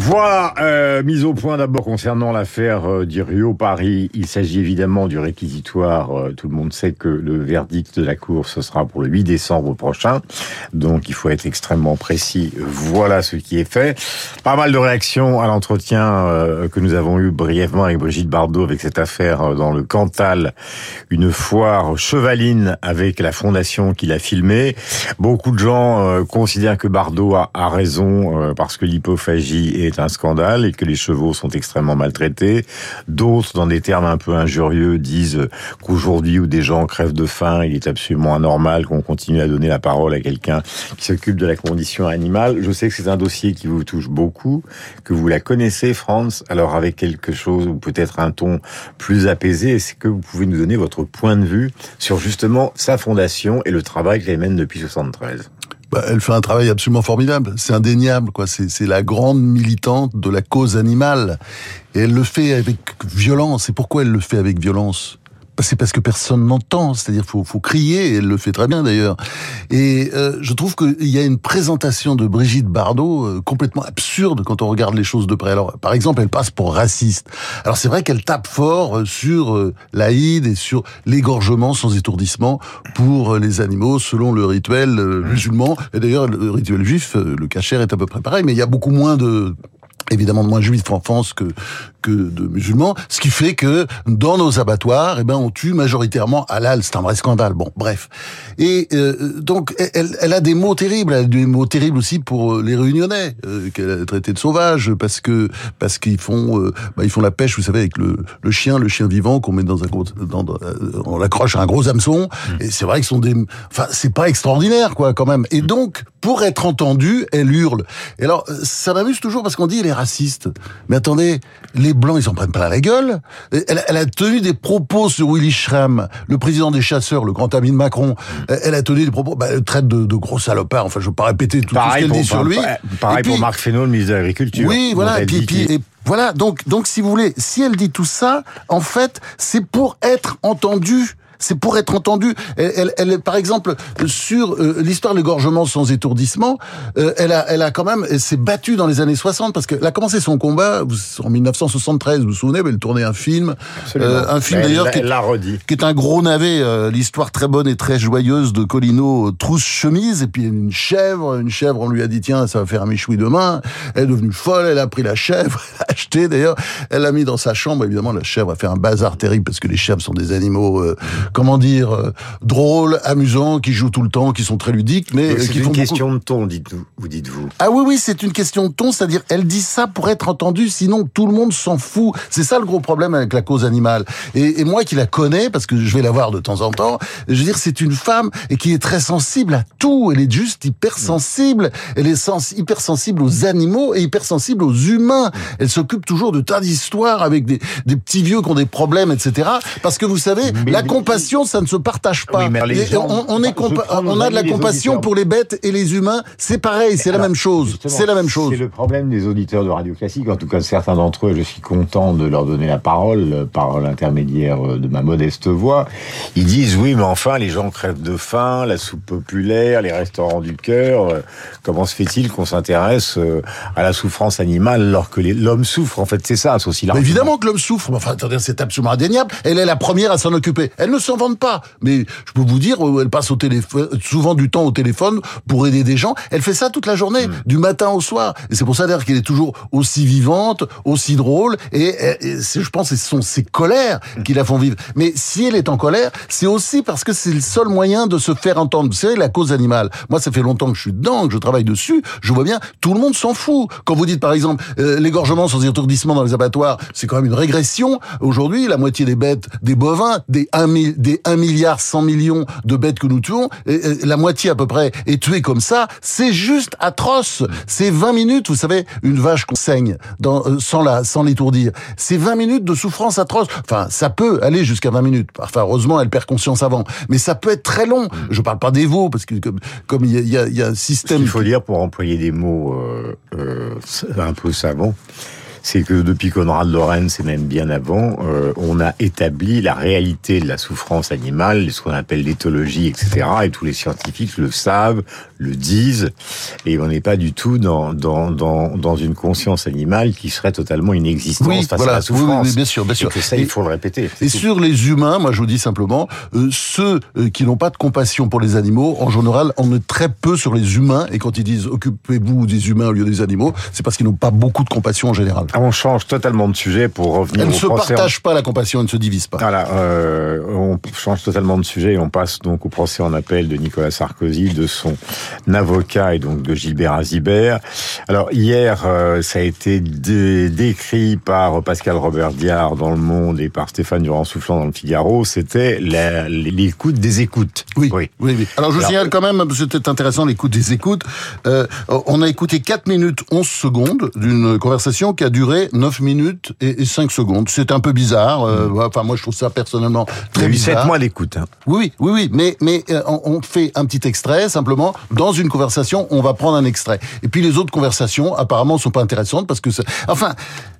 Voilà, euh, mise au point d'abord concernant l'affaire euh, du Rio Paris. Il s'agit évidemment du réquisitoire. Euh, tout le monde sait que le verdict de la Cour, ce sera pour le 8 décembre prochain. Donc il faut être extrêmement précis. Voilà ce qui est fait. Pas mal de réactions à l'entretien euh, que nous avons eu brièvement avec Brigitte Bardot avec cette affaire dans le Cantal. Une foire chevaline avec la fondation qui l'a filmée. Beaucoup de gens considèrent que Bardot a, a raison parce que l'hypophagie est un scandale et que les chevaux sont extrêmement maltraités. D'autres, dans des termes un peu injurieux, disent qu'aujourd'hui où des gens crèvent de faim, il est absolument anormal qu'on continue à donner la parole à quelqu'un qui s'occupe de la condition animale. Je sais que c'est un dossier qui vous touche beaucoup, que vous la connaissez, France. Alors avec quelque chose ou peut-être un ton plus apaisé, est-ce que vous pouvez nous donner votre point de vue sur justement sa fondation et le travail qu'elle mène depuis 73 bah, elle fait un travail absolument formidable. C'est indéniable, quoi. C'est la grande militante de la cause animale. Et elle le fait avec violence. Et pourquoi elle le fait avec violence? C'est parce que personne n'entend, c'est-à-dire faut faut crier, et elle le fait très bien d'ailleurs. Et euh, je trouve qu'il y a une présentation de Brigitte Bardot euh, complètement absurde quand on regarde les choses de près. Alors, par exemple, elle passe pour raciste. Alors c'est vrai qu'elle tape fort euh, sur euh, l'Aïd et sur l'égorgement sans étourdissement pour euh, les animaux selon le rituel musulman. Et d'ailleurs, le rituel juif, le cachère est à peu près pareil, mais il y a beaucoup moins de évidemment de moins juifs en France que que de musulmans, ce qui fait que dans nos abattoirs, eh ben on tue majoritairement halal, c'est un vrai scandale. Bon, bref. Et euh, donc elle, elle, a des mots terribles, elle a des mots terribles aussi pour les Réunionnais euh, qu'elle a traités de sauvages parce que parce qu'ils font euh, bah, ils font la pêche, vous savez, avec le, le chien, le chien vivant qu'on met dans un gros, dans, on l'accroche à un gros hameçon. Mmh. Et c'est vrai qu'ils sont des, enfin c'est pas extraordinaire quoi quand même. Et donc pour être entendue, elle hurle. Et alors ça m'amuse toujours parce qu'on dit est raciste. Mais attendez, les Blancs, ils s'en prennent pas la gueule. Elle, elle, a tenu des propos sur Willy Schramm, le président des chasseurs, le grand ami de Macron. Mm. Elle a tenu des propos, bah, elle traite de, de gros salopard. Enfin, je veux pas répéter tout, tout ce qu'elle dit sur lui. Pareil puis, pour Marc Fesneau, le ministre de l'Agriculture. Oui, voilà. Et puis, puis, et voilà. Donc, donc, si vous voulez, si elle dit tout ça, en fait, c'est pour être entendue c'est pour être entendu. Elle, elle, elle, par exemple, sur euh, l'histoire de l'égorgement sans étourdissement, euh, elle a, elle a quand même, elle s'est battue dans les années 60 parce qu'elle a commencé son combat en 1973. Vous vous souvenez, elle tournait un film, euh, un film d'ailleurs qui, qui, est un gros navet. Euh, l'histoire très bonne et très joyeuse de Colino trousse chemise et puis une chèvre, une chèvre. On lui a dit tiens, ça va faire un méchoui demain. Elle est devenue folle. Elle a pris la chèvre, elle a acheté d'ailleurs. Elle l'a mis dans sa chambre. Évidemment, la chèvre a fait un bazar terrible parce que les chèvres sont des animaux comment dire, euh, drôles, amusants, qui jouent tout le temps, qui sont très ludiques, mais Donc qui une font question beaucoup... de ton, dites-vous. Vous dites-vous. Ah oui, oui, c'est une question de ton, c'est-à-dire elle dit ça pour être entendue, sinon tout le monde s'en fout. C'est ça le gros problème avec la cause animale. Et, et, moi qui la connais, parce que je vais la voir de temps en temps, je veux dire, c'est une femme et qui est très sensible à tout. Elle est juste hypersensible. Elle est sens hypersensible aux animaux et hypersensible aux humains. Elle s'occupe toujours de tas d'histoires avec des, des petits vieux qui ont des problèmes, etc. Parce que vous savez, mais, la mais, compassion, ça ne se partage pas. Oui, gens, on, on, est on a de la compassion pour les bêtes et les humains. C'est pareil, c'est la même chose. C'est la même chose. C'est le problème des auditeurs de Radio Classique. En tout cas, certains d'entre eux, je suis content de leur donner la parole par l'intermédiaire de ma modeste voix. Ils disent oui, mais enfin, les gens crèvent de faim, la soupe populaire, les restaurants du cœur. Comment se fait-il qu'on s'intéresse à la souffrance animale alors que l'homme souffre? En fait, c'est ça, c'est aussi là. Évidemment que l'homme souffre. Enfin, attendez, c'est absolument indéniable. Elle est la première à s'en occuper. Elle ne s'en vante pas. Mais je peux vous dire, elle passe au téléphone, souvent du temps au téléphone pour aider des gens. Elle fait ça toute la journée, mmh. du matin au soir. Et c'est pour ça d'ailleurs qu'elle est toujours aussi vivante, aussi drôle. Et, et je pense que ce sont ses colères qui la font vivre. Mais si elle est en colère, c'est aussi parce que c'est le seul moyen de se faire entendre. Vous savez, la cause animale. Moi, ça fait longtemps que je suis dedans, que je travaille dessus. Je vois bien, tout le monde s'en fout. Quand vous dites, par exemple, euh, l'égorgement sans étourdissement dans les abattoirs, c'est quand même une régression. Aujourd'hui, la moitié des bêtes, des bovins, des 1, des 1 milliard 100 millions de bêtes que nous tuons, et, et, la moitié à peu près est tuée comme ça, c'est juste atroce. C'est 20 minutes, vous savez, une vache qu'on saigne dans, euh, sans la, sans l'étourdir. C'est 20 minutes de souffrance atroce. Enfin, ça peut aller jusqu'à 20 minutes. Enfin, heureusement, elle perd conscience avant. Mais ça peut être très long. Je parle pas des veaux, parce que comme, comme il y a, y a, un système... Il faut dire, pour employer des mots euh, euh, un peu savants, c'est que depuis Conrad Lorenz et même bien avant, euh, on a établi la réalité de la souffrance animale, ce qu'on appelle l'éthologie, etc. Et tous les scientifiques le savent, le disent, et on n'est pas du tout dans, dans, dans, dans une conscience animale qui serait totalement inexistante Oui, face voilà. à la souffrance. Oui, oui, bien sûr, bien sûr. Et que ça, Et- il faut le répéter. Et tout. sur les humains, moi je vous dis simplement, euh, ceux euh, qui n'ont pas de compassion pour les animaux, en général, on est très peu sur les humains. Et quand ils disent occupez-vous des humains au lieu des animaux, c'est parce qu'ils n'ont pas beaucoup de compassion en général. Ah, On change totalement de sujet pour revenir Elles ne se procès en- partagent pas la compassion, elles ne se divisent pas. Voilà, euh, on change totalement de sujet et on passe donc au procès en appel de Nicolas Sarkozy, de son avocat et donc de Gilbert Azibert. Alors hier, euh, ça a été dé- décrit par Pascal Robert Diard dans Le Monde et par Stéphane Durand-Soufflant dans Le Figaro. C'était l'écoute des écoutes. Oui, oui, oui. Alors je Alors- signale quand même, c'était intéressant l'écoute des écoutes, euh, on a écouté 4 minutes 11 secondes d'une conversation qui a duré 9 minutes et, et 5 secondes. C'est un peu bizarre, euh, enfin moi je trouve ça personnellement très a eu bizarre. sept mois d'écoute. hein. Oui, oui, oui, mais mais euh, on fait un petit extrait simplement dans une conversation, on va prendre un extrait. Et puis les autres conversations apparemment sont pas intéressantes parce que ça- enfin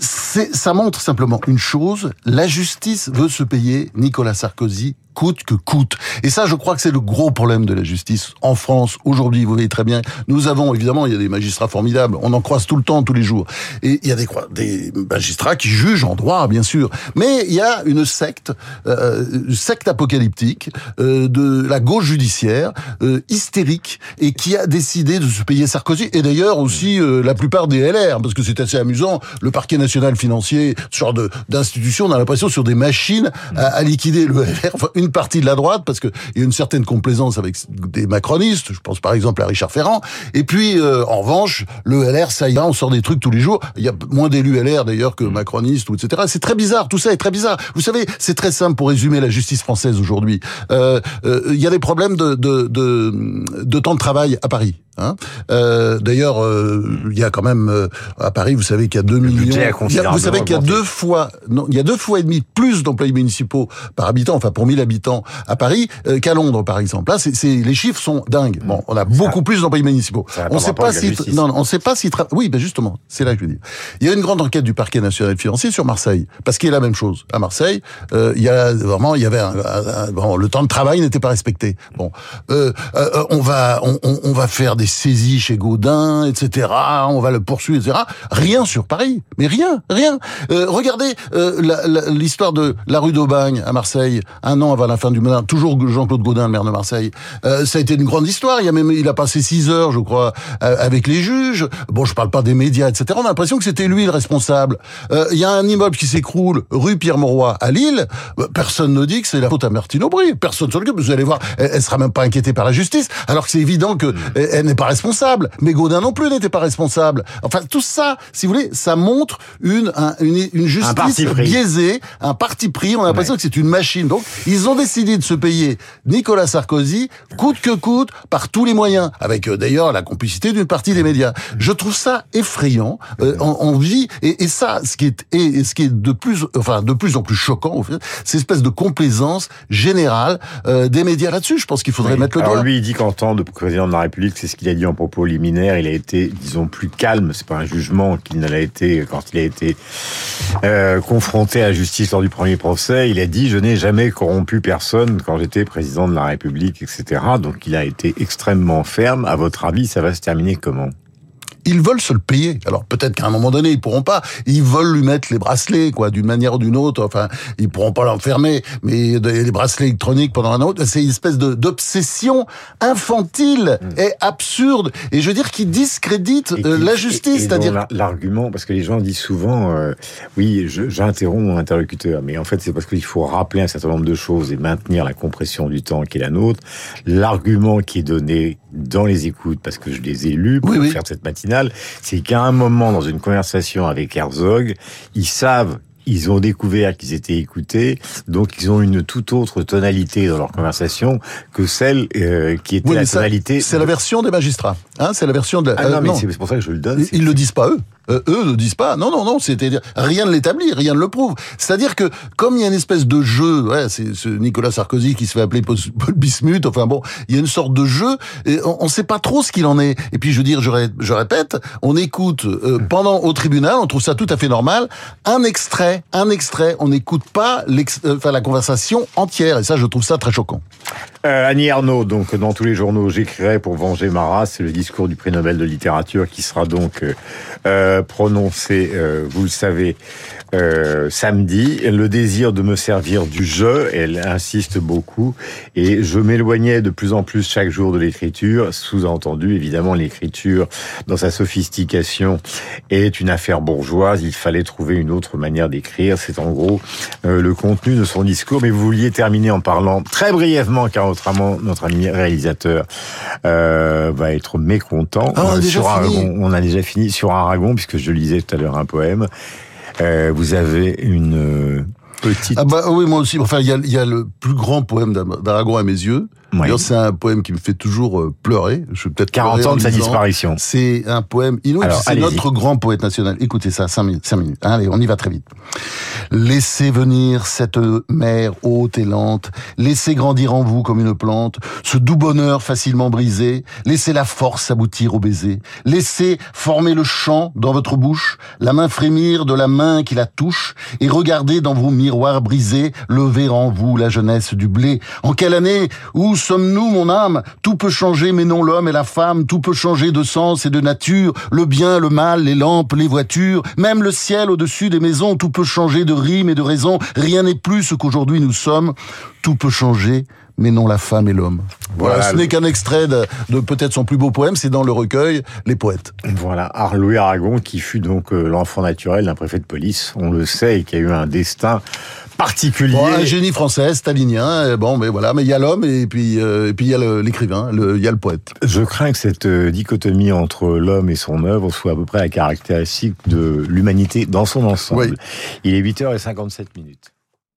ça montre simplement une chose, la justice veut se payer Nicolas Sarkozy coûte que coûte. Et ça, je crois que c'est le gros problème de la justice en France aujourd'hui. Vous voyez très bien. Nous avons évidemment, il y a des magistrats formidables. On en croise tout le temps, tous les jours. Et il y a des, des magistrats qui jugent en droit, bien sûr. Mais il y a une secte, euh, une secte apocalyptique euh, de la gauche judiciaire, euh, hystérique, et qui a décidé de se payer Sarkozy. Et d'ailleurs aussi euh, la plupart des LR, parce que c'est assez amusant. Le parquet national financier, ce genre d'institution, on a l'impression sur des machines à, liquider le LR. Enfin, une partie de la droite, parce qu'il y a une certaine complaisance avec des macronistes. Je pense par exemple à Richard Ferrand. Et puis, euh, en revanche, le LR, ça y va, on sort des trucs tous les jours. Il y a moins d'élus LR d'ailleurs que macronistes, etc. C'est très bizarre. Tout ça est très bizarre. Vous savez, c'est très simple pour résumer la justice française aujourd'hui. Euh, euh, Il y a des problèmes de, de, de temps de travail à Paris. Hein euh, D'ailleurs, euh, il y a quand même euh, à Paris, vous savez qu'il y a 2 millions. a y a- vous savez qu'il y a deux fois, non, il y a deux fois et demi plus d'employés municipaux par habitant, enfin pour 1000 habitants à Paris qu'à Londres, par exemple. Là, c'est, les chiffres sont dingues. Bon, on a beaucoup plus d'employés municipaux. On pas sait pas si, non, non, on sait pas si, oui, ben justement, c'est là que je veux dire. Il y a une grande enquête du parquet national financier sur Marseille, parce qu'il y a la même chose. À Marseille, il y a vraiment, il y avait un, un- un- bon, le temps de travail n'était pas respecté. Bon, on va, on, on- on va faire des saisies chez Gaudin, etc. On va le poursuivre, etc. Rien sur Paris, mais rien, rien. Euh, regardez euh, l'histoire de la rue d'Aubagne à Marseille, un an avant la fin du mandat. Toujours Jean-Claude Gaudin, le maire de Marseille. Euh, ça a été une grande histoire. Il a même, il a passé six heures, je crois, euh, avec les juges. Bon, je parle pas des médias, etc. On a l'impression que c'était lui le responsable. Euh, Il y a un immeuble qui s'écroule rue Pierre-Mauroy à Lille. Euh, Personne ne dit que c'est la faute à Martine Aubry. Personne s'en occupe. Vous allez voir, elle, elle sera même pas inquiétée par la justice, alors que c'est évident que elle n'est pas responsable. Mais Gaudin non plus n'était pas responsable. Enfin, tout ça, si vous voulez, ça montre une un- une, une justice biaisée, un parti pris. On a l'impression que c'est une machine. Donc, ils ont décidé de se payer Nicolas Sarkozy coûte que coûte par tous les moyens, avec euh, d'ailleurs la complicité d'une partie des médias. Je trouve ça effrayant. Euh, on, on vit et, et ça, ce qui est et, ce qui est de plus, enfin de plus en plus choquant, au fait, c'est cette espèce de complaisance générale euh, des médias là-dessus. Je pense qu'il faudrait Oui. mettre le Alors doigt. lui, il dit qu'en tant que président de la République, c'est ce qu'il a dit en propos liminaire, il a été, disons, plus calme. C'est pas un jugement qu'il ne l'a été quand il a été euh, confronté à la justice lors du premier procès. Il a dit, je n'ai jamais corrompu personne quand j'étais président de la République, etc. Donc il a été extrêmement ferme. À votre avis, ça va se terminer comment? Ils veulent se le payer. Alors peut-être qu'à un moment donné, ils pourront pas. Ils veulent lui mettre les bracelets, quoi, d'une manière ou d'une autre. Enfin, ils pourront pas l'enfermer, mais les bracelets électroniques pendant un autre, c'est une espèce d'obsession infantile et absurde. Et je veux dire, qui discrédite Et euh, la justice, c'est-à-dire. la- l'argument, parce que les gens disent souvent, euh, oui, j'interromps mon interlocuteur, mais en fait c'est parce qu'il faut rappeler un certain nombre de choses et maintenir la compression du temps qui est la nôtre. L'argument qui est donné dans les écoutes, parce que je les ai lus pour Oui, oui. faire cette c'est qu'à un moment dans une conversation avec Herzog, ils savent ils ont découvert qu'ils étaient écoutés, donc ils ont une toute autre tonalité dans leur conversation que celle euh, qui était Oui, la tonalité. c'est la version des magistrats. Hein, c'est la version de. Ah euh, non, mais c'est pour ça que je le donne. Ils, ils le disent pas eux. Euh, eux ne disent pas. Non, non, non, c'est-à-dire rien ne l'établit, rien ne le prouve. C'est-à-dire que comme il y a une espèce de jeu, ouais, c'est ce Nicolas Sarkozy qui se fait appeler Paul Bismuth. Enfin bon, il y a une sorte de jeu. Et on ne sait pas trop ce qu'il en est. Et puis je veux dire, je, je répète, on écoute euh, pendant au tribunal, on trouve ça tout à fait normal, un extrait, un extrait. On n'écoute pas enfin, la conversation entière. Et ça, je trouve ça très choquant. Euh, Annie Arnaud, donc dans tous les journaux, j'écrirai pour venger Marat. C'est le discours du prix Nobel de littérature qui sera donc euh, euh prononcé, euh, vous le savez, euh, samedi. Le désir de me servir du jeu, elle insiste beaucoup, et je m'éloignais de plus en plus chaque jour de l'écriture. Sous-entendu, évidemment, l'écriture dans sa sophistication est une affaire bourgeoise. Il fallait trouver une autre manière d'écrire. C'est en gros le contenu de son discours. Mais vous vouliez terminer en parlant très brièvement, car autrement notre ami réalisateur euh, va être mécontent. Ah, on, a euh, sur Aragon, on a déjà fini sur Aragon, puisque je lisais tout à l'heure un poème. Euh, vous avez une petite... Ah bah oui, moi aussi. Enfin, il y a, y a le plus grand poème d'Aragon à mes yeux, c'est un poème qui me fait toujours euh, pleurer. Je peut-être 40 ans de sa disparition. C'est un poème inouï. C'est notre grand poète national. Écoutez ça, 5 minutes, 5 minutes. Allez, on y va très vite. Laissez venir cette mer haute et lente. Laissez grandir en vous comme une plante. Ce doux bonheur facilement brisé. Laissez la force aboutir au baiser. Laissez former le chant dans votre bouche. La main frémir de la main qui la touche. Et regardez dans vos miroirs brisés. Lever en vous la jeunesse du blé. En quelle année où sommes-nous, mon âme? Tout peut changer, mais non l'homme et la femme. Tout peut changer de sens et de nature. Le bien, le mal, les lampes, les voitures. Même le ciel au-dessus des maisons. Tout peut changer de rime et de raison. Rien n'est plus ce qu'aujourd'hui nous sommes. Tout peut changer, mais non la femme et l'homme. Voilà, ce n'est qu'un extrait de, peut-être son plus beau poème, c'est dans le recueil Les Poètes. Voilà, Louis Aragon, qui fut donc euh, l'enfant naturel d'un préfet de police, on le sait, et qui a eu un destin particulier. un génie français, stalinien. Bon, mais voilà, mais il y a l'homme et puis euh, et puis il y a l'écrivain, il y a le poète. Je crains que cette euh, dichotomie entre l'homme et son œuvre soit à peu près la caractéristique de l'humanité dans son ensemble. Il est 8h57 minutes.